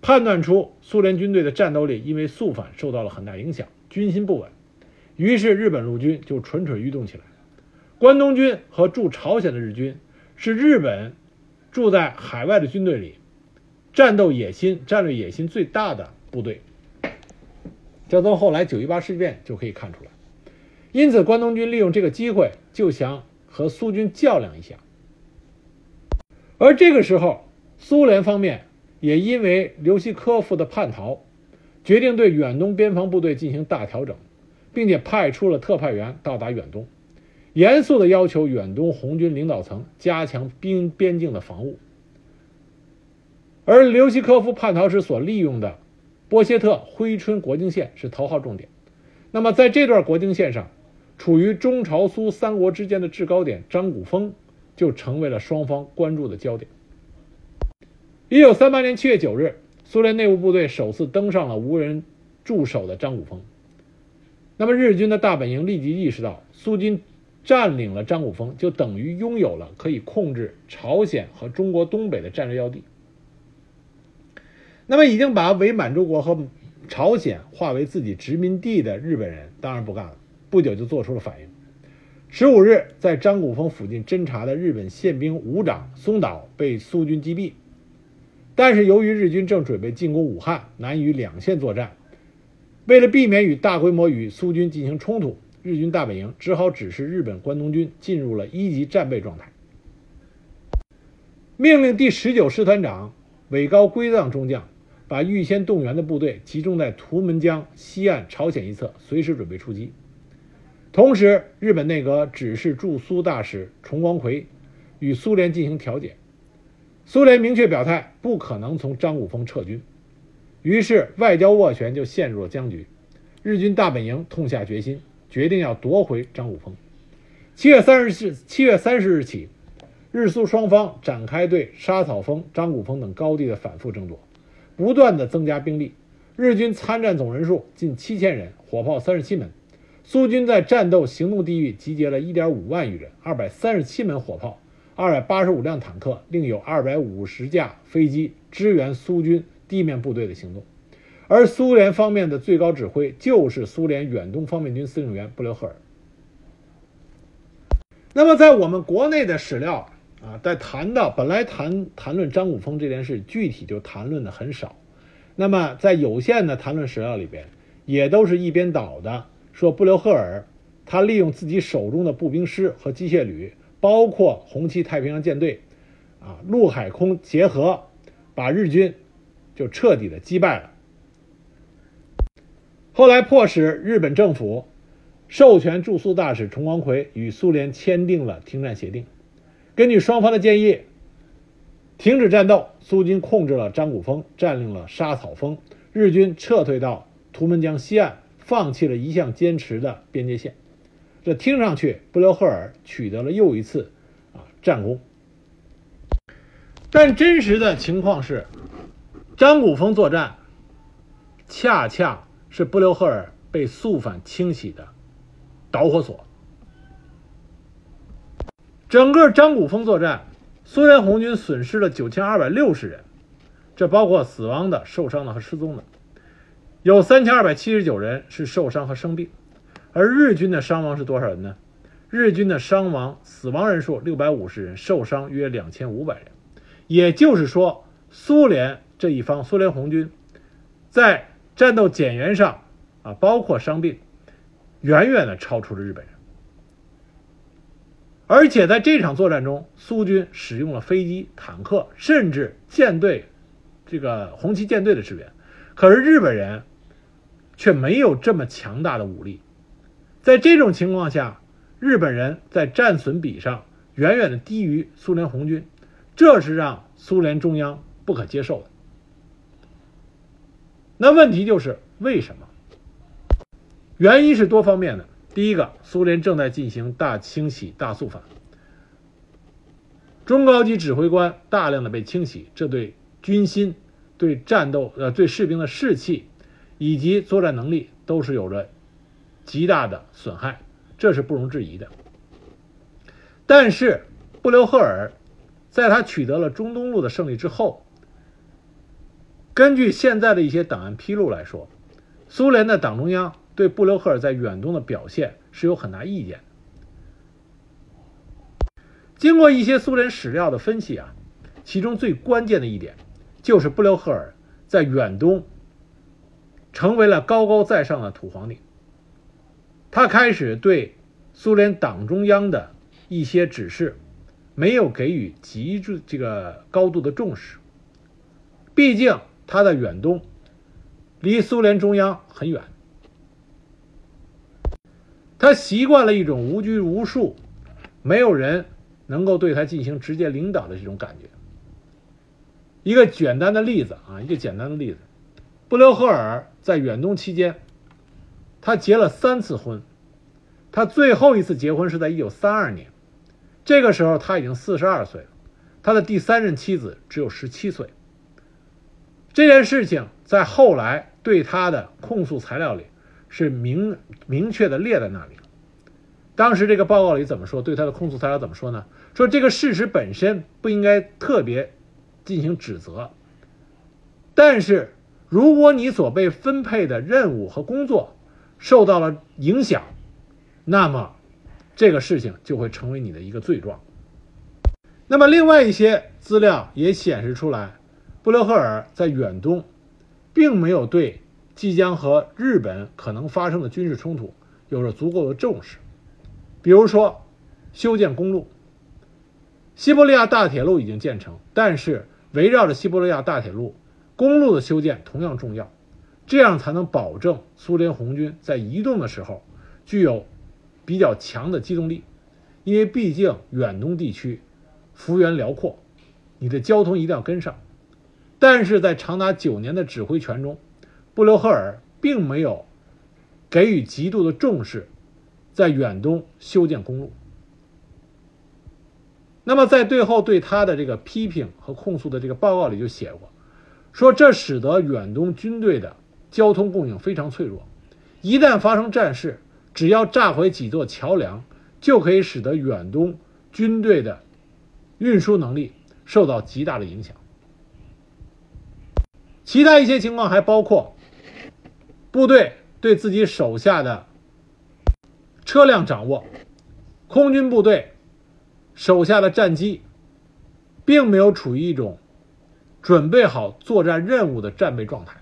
判断出苏联军队的战斗力因为肃反受到了很大影响，军心不稳，于是日本陆军就蠢蠢欲动起来。关东军和驻朝鲜的日军是日本驻在海外的军队里战斗野心、战略野心最大的部队。这从后来九一八事变就可以看出来。因此，关东军利用这个机会就想和苏军较量一下。而这个时候，苏联方面。也因为刘希科夫的叛逃，决定对远东边防部队进行大调整，并且派出了特派员到达远东，严肃地要求远东红军领导层加强边边境的防务。而刘希科夫叛逃时所利用的波谢特珲春国境线是头号重点。那么在这段国境线上，处于中朝苏三国之间的制高点张古峰就成为了双方关注的焦点。一九三八年七月九日，苏联内务部队首次登上了无人驻守的张古峰。那么，日军的大本营立即意识到，苏军占领了张古峰，就等于拥有了可以控制朝鲜和中国东北的战略要地。那么，已经把伪满洲国和朝鲜划为自己殖民地的日本人当然不干了，不久就做出了反应。十五日，在张古峰附近侦察的日本宪兵五长松岛被苏军击毙。但是由于日军正准备进攻武汉，难于两线作战。为了避免与大规模与苏军进行冲突，日军大本营只好指示日本关东军进入了一级战备状态，命令第十九师团长尾高归藏中将把预先动员的部队集中在图们江西岸朝鲜一侧，随时准备出击。同时，日本内阁指示驻苏大使重光葵与苏联进行调解。苏联明确表态，不可能从张古峰撤军，于是外交斡旋就陷入了僵局。日军大本营痛下决心，决定要夺回张古峰。七月三十日，七月三十日起，日苏双方展开对沙草峰、张古峰等高地的反复争夺，不断的增加兵力。日军参战总人数近七千人，火炮三十七门；苏军在战斗行动地域集结了一点五万余人，二百三十七门火炮。二百八十五辆坦克，另有二百五十架飞机支援苏军地面部队的行动，而苏联方面的最高指挥就是苏联远东方面军司令员布留赫尔。那么，在我们国内的史料啊，在谈到本来谈谈论张古峰这件事，具体就谈论的很少。那么，在有限的谈论史料里边，也都是一边倒的说布留赫尔他利用自己手中的步兵师和机械旅。包括红旗太平洋舰队，啊，陆海空结合，把日军就彻底的击败了。后来迫使日本政府授权驻苏大使重光葵与苏联签订了停战协定。根据双方的建议，停止战斗，苏军控制了张古峰，占领了沙草峰，日军撤退到图们江西岸，放弃了一向坚持的边界线。这听上去，布留赫尔取得了又一次啊战功，但真实的情况是，张古峰作战恰恰是布留赫尔被肃反清洗的导火索。整个张古峰作战，苏联红军损失了九千二百六十人，这包括死亡的、受伤的和失踪的，有三千二百七十九人是受伤和生病。而日军的伤亡是多少人呢？日军的伤亡死亡人数六百五十人，受伤约两千五百人。也就是说，苏联这一方，苏联红军在战斗减员上啊，包括伤病，远远的超出了日本人。而且在这场作战中，苏军使用了飞机、坦克，甚至舰队，这个红旗舰队的支援。可是日本人却没有这么强大的武力。在这种情况下，日本人在战损比上远远的低于苏联红军，这是让苏联中央不可接受的。那问题就是为什么？原因是多方面的。第一个，苏联正在进行大清洗、大肃反，中高级指挥官大量的被清洗，这对军心、对战斗、呃，对士兵的士气以及作战能力都是有着极大的损害，这是不容置疑的。但是，布留赫尔在他取得了中东路的胜利之后，根据现在的一些档案披露来说，苏联的党中央。对布留赫尔在远东的表现是有很大意见。经过一些苏联史料的分析啊，其中最关键的一点就是布留赫尔在远东成为了高高在上的土皇帝。他开始对苏联党中央的一些指示没有给予极致这个高度的重视。毕竟他在远东离苏联中央很远。他习惯了一种无拘无束，没有人能够对他进行直接领导的这种感觉。一个简单的例子啊，一个简单的例子，布留赫尔在远东期间，他结了三次婚，他最后一次结婚是在一九三二年，这个时候他已经四十二岁了，他的第三任妻子只有十七岁。这件事情在后来对他的控诉材料里。是明明确的列在那里。当时这个报告里怎么说？对他的控诉材料怎么说呢？说这个事实本身不应该特别进行指责，但是如果你所被分配的任务和工作受到了影响，那么这个事情就会成为你的一个罪状。那么另外一些资料也显示出来，布留赫尔在远东并没有对。即将和日本可能发生的军事冲突有着足够的重视，比如说修建公路。西伯利亚大铁路已经建成，但是围绕着西伯利亚大铁路，公路的修建同样重要，这样才能保证苏联红军在移动的时候具有比较强的机动力。因为毕竟远东地区幅员辽阔，你的交通一定要跟上。但是在长达九年的指挥权中，布留赫尔并没有给予极度的重视，在远东修建公路。那么在最后对他的这个批评和控诉的这个报告里就写过，说这使得远东军队的交通供应非常脆弱，一旦发生战事，只要炸毁几座桥梁，就可以使得远东军队的运输能力受到极大的影响。其他一些情况还包括。部队对自己手下的车辆掌握，空军部队手下的战机，并没有处于一种准备好作战任务的战备状态。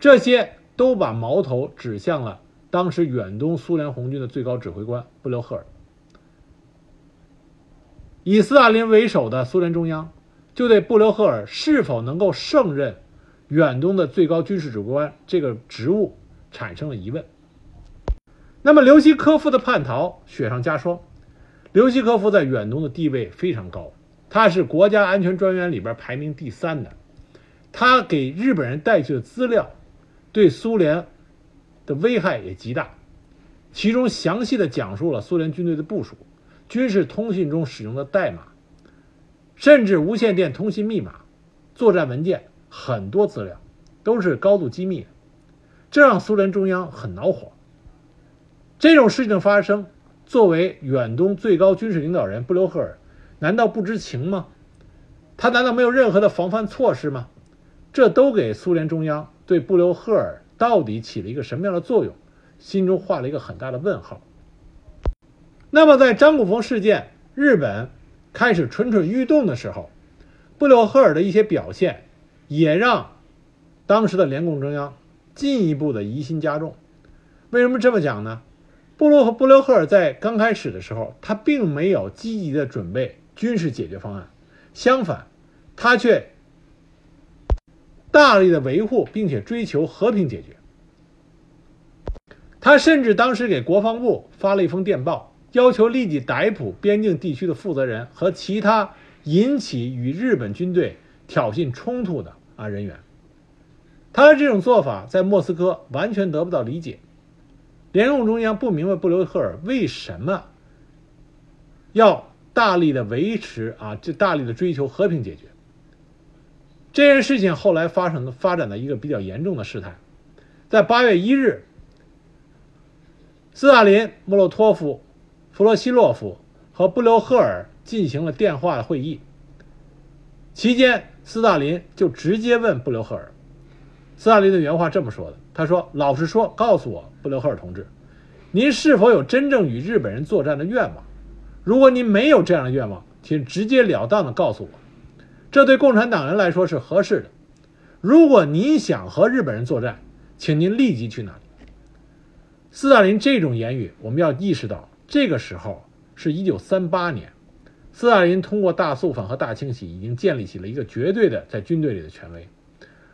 这些都把矛头指向了当时远东苏联红军的最高指挥官布留赫尔。以斯大林为首的苏联中央就对布留赫尔是否能够胜任。远东的最高军事指挥官这个职务产生了疑问。那么，刘希科夫的叛逃雪上加霜。刘希科夫在远东的地位非常高，他是国家安全专员里边排名第三的。他给日本人带去的资料，对苏联的危害也极大，其中详细的讲述了苏联军队的部署、军事通信中使用的代码，甚至无线电通信密码、作战文件。很多资料都是高度机密，这让苏联中央很恼火。这种事情发生，作为远东最高军事领导人布留赫尔，难道不知情吗？他难道没有任何的防范措施吗？这都给苏联中央对布留赫尔到底起了一个什么样的作用，心中画了一个很大的问号。那么，在张古峰事件日本开始蠢蠢欲动的时候，布留赫尔的一些表现。也让当时的联共中央进一步的疑心加重。为什么这么讲呢？布鲁和布留赫尔在刚开始的时候，他并没有积极的准备军事解决方案，相反，他却大力的维护并且追求和平解决。他甚至当时给国防部发了一封电报，要求立即逮捕边境地区的负责人和其他引起与日本军队挑衅冲突的啊人员。他的这种做法在莫斯科完全得不到理解，联共中央不明白布留赫尔为什么要大力的维持啊，这大力的追求和平解决。这件事情后来发生的发展的一个比较严重的事态，在八月一日。斯大林、莫洛托夫、弗洛西洛夫和布留赫尔进行了电话会议。期间，斯大林就直接问布留赫尔：“斯大林的原话这么说的，他说：‘老实说，告诉我，布留赫尔同志，您是否有真正与日本人作战的愿望？如果您没有这样的愿望，请直截了当的告诉我，这对共产党人来说是合适的。如果您想和日本人作战，请您立即去那里？’”斯大林这种言语，我们要意识到，这个时候是一九三八年，斯大林通过大肃反和大清洗，已经建立起了一个绝对的在军队里的权威。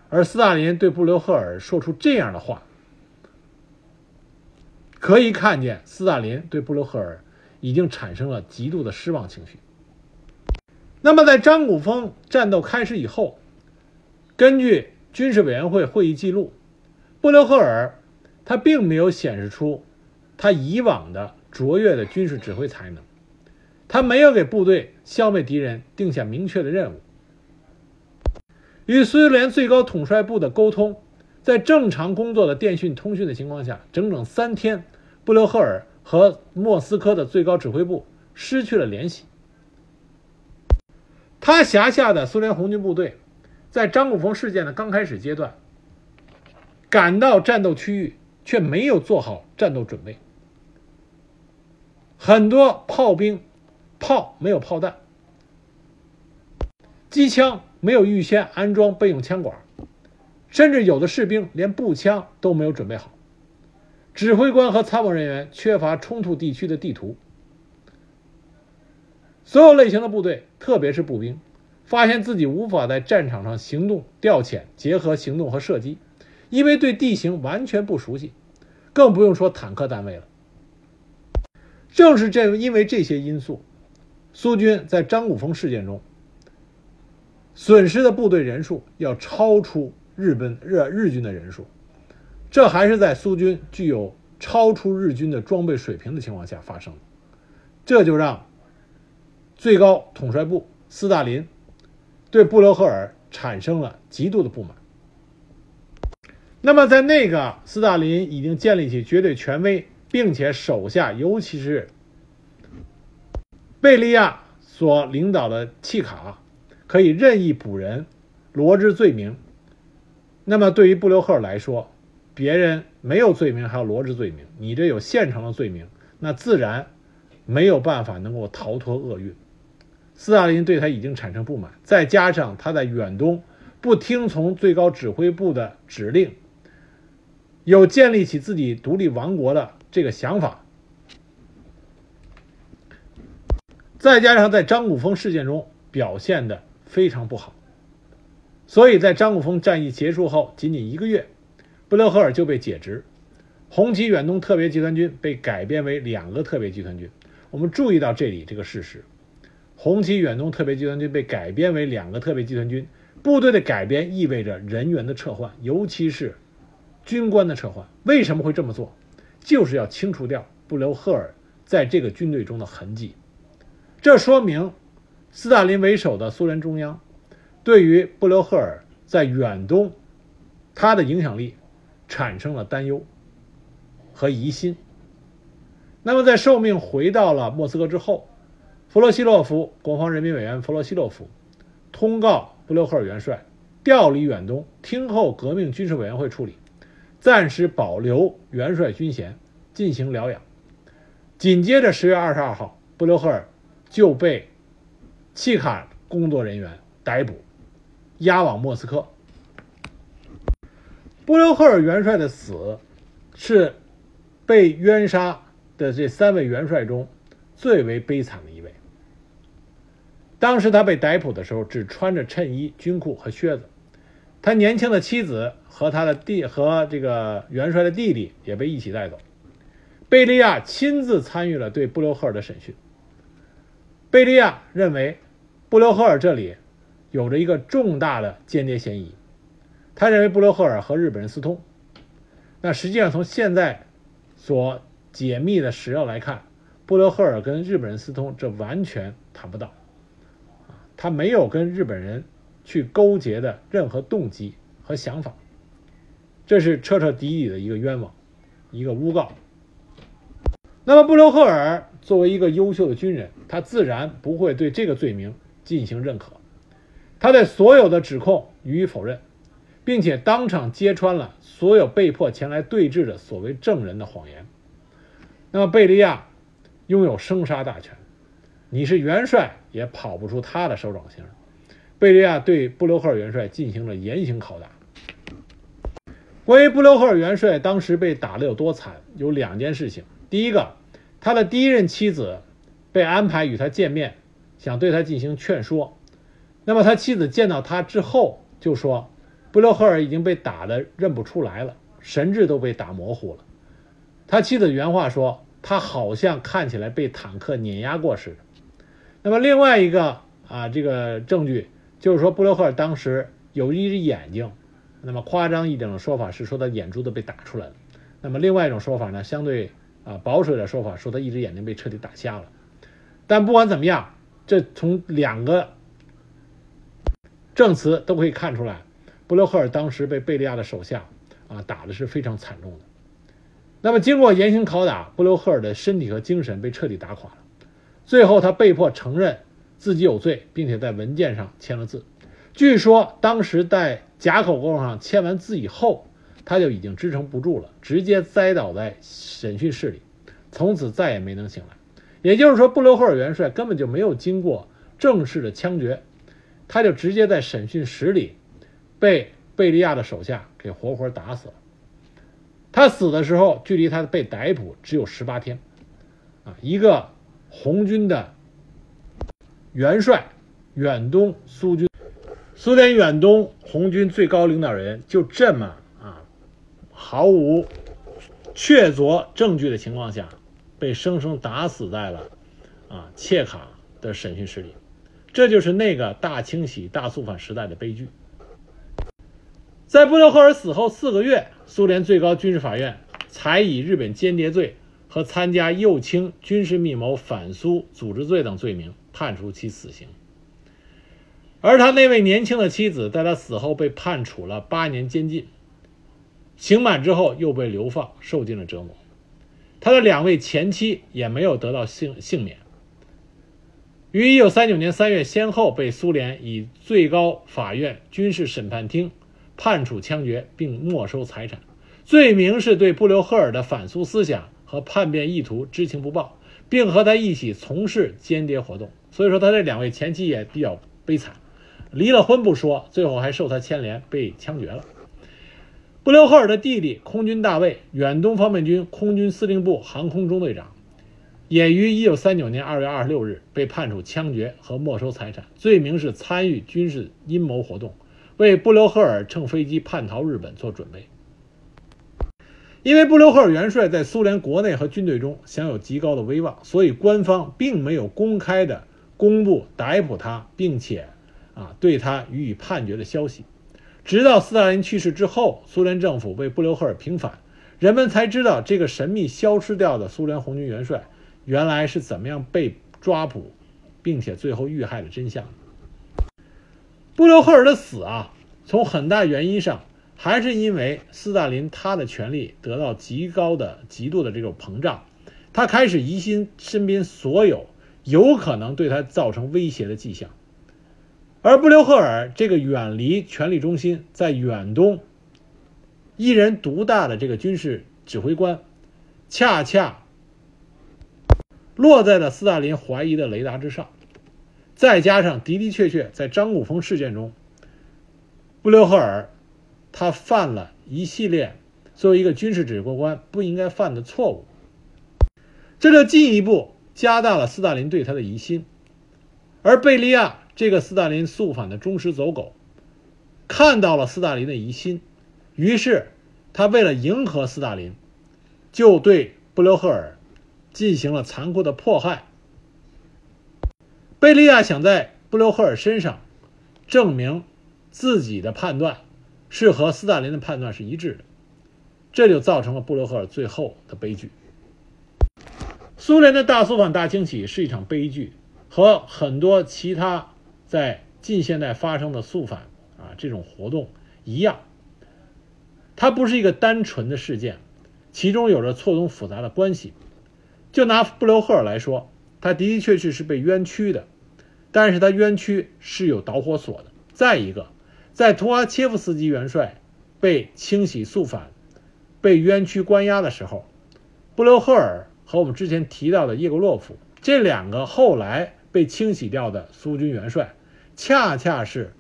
而斯大林对布留赫尔说出这样的话，可以看见斯大林对布留赫尔已经产生了极度的失望情绪。那么，在张古峰战斗开始以后，根据军事委员会会议记录，布留赫尔。他并没有显示出他以往的卓越的军事指挥才能，他没有给部队消灭敌人定下明确的任务。与苏联最高统帅部的沟通，在正常工作的电讯通讯的情况下，整整三天，布留赫尔和莫斯科的最高指挥部失去了联系。他辖下的苏联红军部队，在张古峰事件的刚开始阶段，赶到战斗区域。却没有做好战斗准备，很多炮兵炮没有炮弹，机枪没有预先安装备用枪管，甚至有的士兵连步枪都没有准备好。指挥官和参谋人员缺乏冲突地区的地图。所有类型的部队，特别是步兵，发现自己无法在战场上行动调遣，结合行动和射击，因为对地形完全不熟悉。更不用说坦克单位了。正是这因为这些因素，苏军在张古峰事件中损失的部队人数要超出日本日日军的人数，这还是在苏军具有超出日军的装备水平的情况下发生的，这就让最高统帅部斯大林对布留赫尔产生了极度的不满。那么，在那个斯大林已经建立起绝对权威，并且手下尤其是贝利亚所领导的契卡可以任意捕人、罗织罪名。那么，对于布留赫尔来说，别人没有罪名还要罗织罪名，你这有现成的罪名，那自然没有办法能够逃脱厄运。斯大林对他已经产生不满，再加上他在远东不听从最高指挥部的指令。有建立起自己独立王国的这个想法，再加上在张古峰事件中表现的非常不好，所以在张古峰战役结束后仅仅一个月，布留赫尔就被解职，红旗远东特别集团军被改编为两个特别集团军。我们注意到这里这个事实：红旗远东特别集团军被改编为两个特别集团军，部队的改编意味着人员的撤换，尤其是。军官的撤换为什么会这么做？就是要清除掉布留赫尔在这个军队中的痕迹。这说明斯大林为首的苏联中央对于布留赫尔在远东他的影响力产生了担忧和疑心。那么，在受命回到了莫斯科之后，弗洛西洛夫国防人民委员弗洛西洛夫通告布留赫尔元帅调离远东，听候革命军事委员会处理。暂时保留元帅军衔，进行疗养。紧接着，十月二十二号，布留赫尔就被契卡工作人员逮捕，押往莫斯科。布留赫尔元帅的死，是被冤杀的这三位元帅中最为悲惨的一位。当时他被逮捕的时候，只穿着衬衣、军裤和靴子。他年轻的妻子和他的弟和这个元帅的弟弟也被一起带走。贝利亚亲自参与了对布留赫尔的审讯。贝利亚认为，布留赫尔这里有着一个重大的间谍嫌疑。他认为布留赫尔和日本人私通。那实际上从现在所解密的史料来看，布留赫尔跟日本人私通，这完全谈不到。他没有跟日本人去勾结的任何动机和想法，这是彻彻底底的一个冤枉，一个诬告。那么布留赫尔作为一个优秀的军人，他自然不会对这个罪名进行认可，他对所有的指控予以否认，并且当场揭穿了所有被迫前来对质的所谓证人的谎言。那么贝利亚拥有生杀大权，你是元帅也跑不出他的手掌心。贝利亚对布留赫尔元帅进行了严刑拷打。关于布留赫尔元帅当时被打得有多惨，有两件事情。第一个。他的第一任妻子被安排与他见面，想对他进行劝说。那么他妻子见到他之后就说：“布留赫尔已经被打得认不出来了，神志都被打模糊了。”他妻子原话说：“他好像看起来被坦克碾压过似的。”那么另外一个啊，这个证据就是说布留赫尔当时有一只眼睛，那么夸张一点的说法是说他眼珠子被打出来了。那么另外一种说法呢，相对。啊，保守点说法说他一只眼睛被彻底打瞎了，但不管怎么样，这从两个证词都可以看出来，布留赫尔当时被贝利亚的手下啊打的是非常惨重的。那么经过严刑拷打，布留赫尔的身体和精神被彻底打垮了，最后他被迫承认自己有罪，并且在文件上签了字。据说当时在甲口供上签完字以后。他就已经支撑不住了，直接栽倒在审讯室里，从此再也没能醒来。也就是说，布留赫尔元帅根本就没有经过正式的枪决，他就直接在审讯室里被贝利亚的手下给活活打死了。他死的时候，距离他被逮捕只有十八天。啊，一个红军的元帅，远东苏军，苏联远东红军最高领导人就这么啊。毫无确凿证据的情况下，被生生打死在了啊切卡的审讯室里，这就是那个大清洗大肃反时代的悲剧。在布留赫尔死后四个月，苏联最高军事法院才以日本间谍罪和参加右倾军事密谋反苏组织罪等罪名判处其死刑，而他那位年轻的妻子在他死后被判处了八年监禁。刑满之后又被流放，受尽了折磨。他的两位前妻也没有得到幸幸免。于一九三九年三月，先后被苏联以最高法院军事审判厅判处枪决，并没收财产，罪名是对布留赫尔的反苏思想和叛变意图知情不报，并和他一起从事间谍活动。所以说，他这两位前妻也比较悲惨，离了婚不说，最后还受他牵连，被枪决了。布留赫尔的弟弟空军大尉、远东方面军空军司令部航空中队长，也于1939年2月26日被判处枪决和没收财产，罪名是参与军事阴谋活动，为布留赫尔乘飞机叛逃日本做准备。因为布留赫尔元帅在苏联国内和军队中享有极高的威望，所以官方并没有公开的公布逮捕他，并且啊对他予以判决的消息。直到斯大林去世之后，苏联政府为布留赫尔平反，人们才知道这个神秘消失掉的苏联红军元帅原来是怎么样被抓捕，并且最后遇害的真相。布留赫尔的死啊，从很大原因上还是因为斯大林他的权力得到极高的、极度的这种膨胀，他开始疑心身边所有有可能对他造成威胁的迹象。而布留赫尔这个远离权力中心，在远东一人独大的这个军事指挥官，恰恰落在了斯大林怀疑的雷达之上。再加上的的确确在张古峰事件中，布留赫尔他犯了一系列作为一个军事指挥官不应该犯的错误，这就进一步加大了斯大林对他的疑心。而贝利亚。这个斯大林肃反的忠实走狗，看到了斯大林的疑心，于是他为了迎合斯大林，就对布留赫尔进行了残酷的迫害。贝利亚想在布留赫尔身上证明自己的判断是和斯大林的判断是一致的，这就造成了布留赫尔最后的悲剧。苏联的大肃反大清洗是一场悲剧，和很多其他在近现代发生的肃反啊这种活动一样，它不是一个单纯的事件，其中有着错综复杂的关系。就拿布留赫尔来说，他的的确确是被冤屈的，但是他冤屈是有导火索的。再一个，在图哈切夫斯基元帅被清洗肃反、被冤屈关押的时候，布留赫尔和我们之前提到的叶格洛夫这两个后来被清洗掉的苏军元帅，恰恰是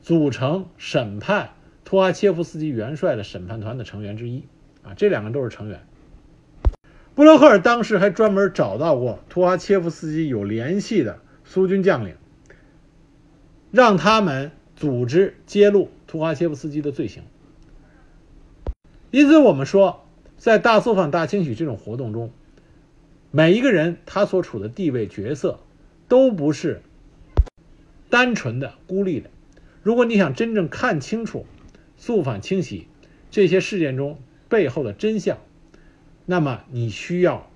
组成审判图哈切夫斯基元帅的审判团的成员之一啊，这两个都是成员。布留赫尔当时还专门找到过图哈切夫斯基有联系的苏军将领，让他们组织揭露图哈切夫斯基的罪行。因此，我们说，在大肃反、大清洗这种活动中，每一个人他所处的地位、角色都不是单纯的、孤立的。如果你想真正看清楚肃反、清洗这些事件中背后的真相，那么你需要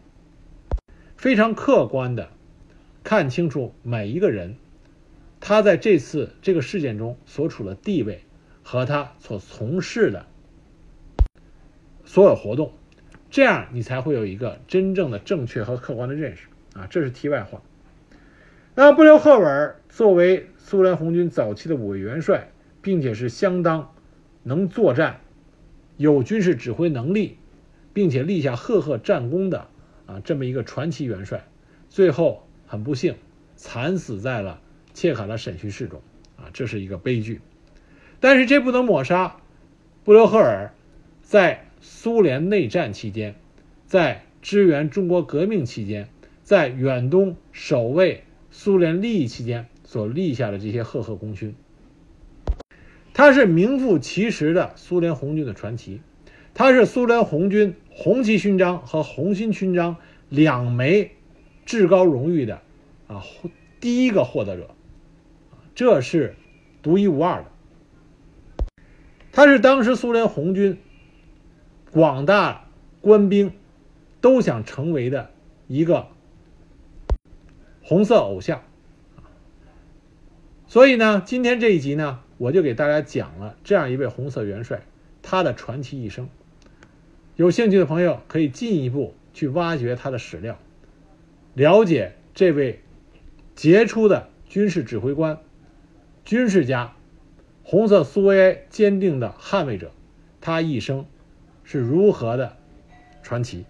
非常客观的看清楚每一个人他在这次这个事件中所处的地位和他所从事的所有活动，这样你才会有一个真正的正确和客观的认识啊！这是题外话。那布留赫尔作为苏联红军早期的五位元帅，并且是相当能作战、有军事指挥能力。并且立下赫赫战功的啊，这么一个传奇元帅，最后很不幸惨死在了切卡的审讯室中啊，这是一个悲剧。但是这不能抹杀布留赫尔在苏联内战期间，在支援中国革命期间，在远东守卫苏联利益期间所立下的这些赫赫功勋。他是名副其实的苏联红军的传奇。他是苏联红军红旗勋章和红心勋章两枚至高荣誉的啊第一个获得者，这是独一无二的。他是当时苏联红军广大官兵都想成为的一个红色偶像，所以呢，今天这一集呢，我就给大家讲了这样一位红色元帅他的传奇一生。有兴趣的朋友可以进一步去挖掘他的史料，了解这位杰出的军事指挥官、军事家、红色苏维埃坚定的捍卫者，他一生是如何的传奇。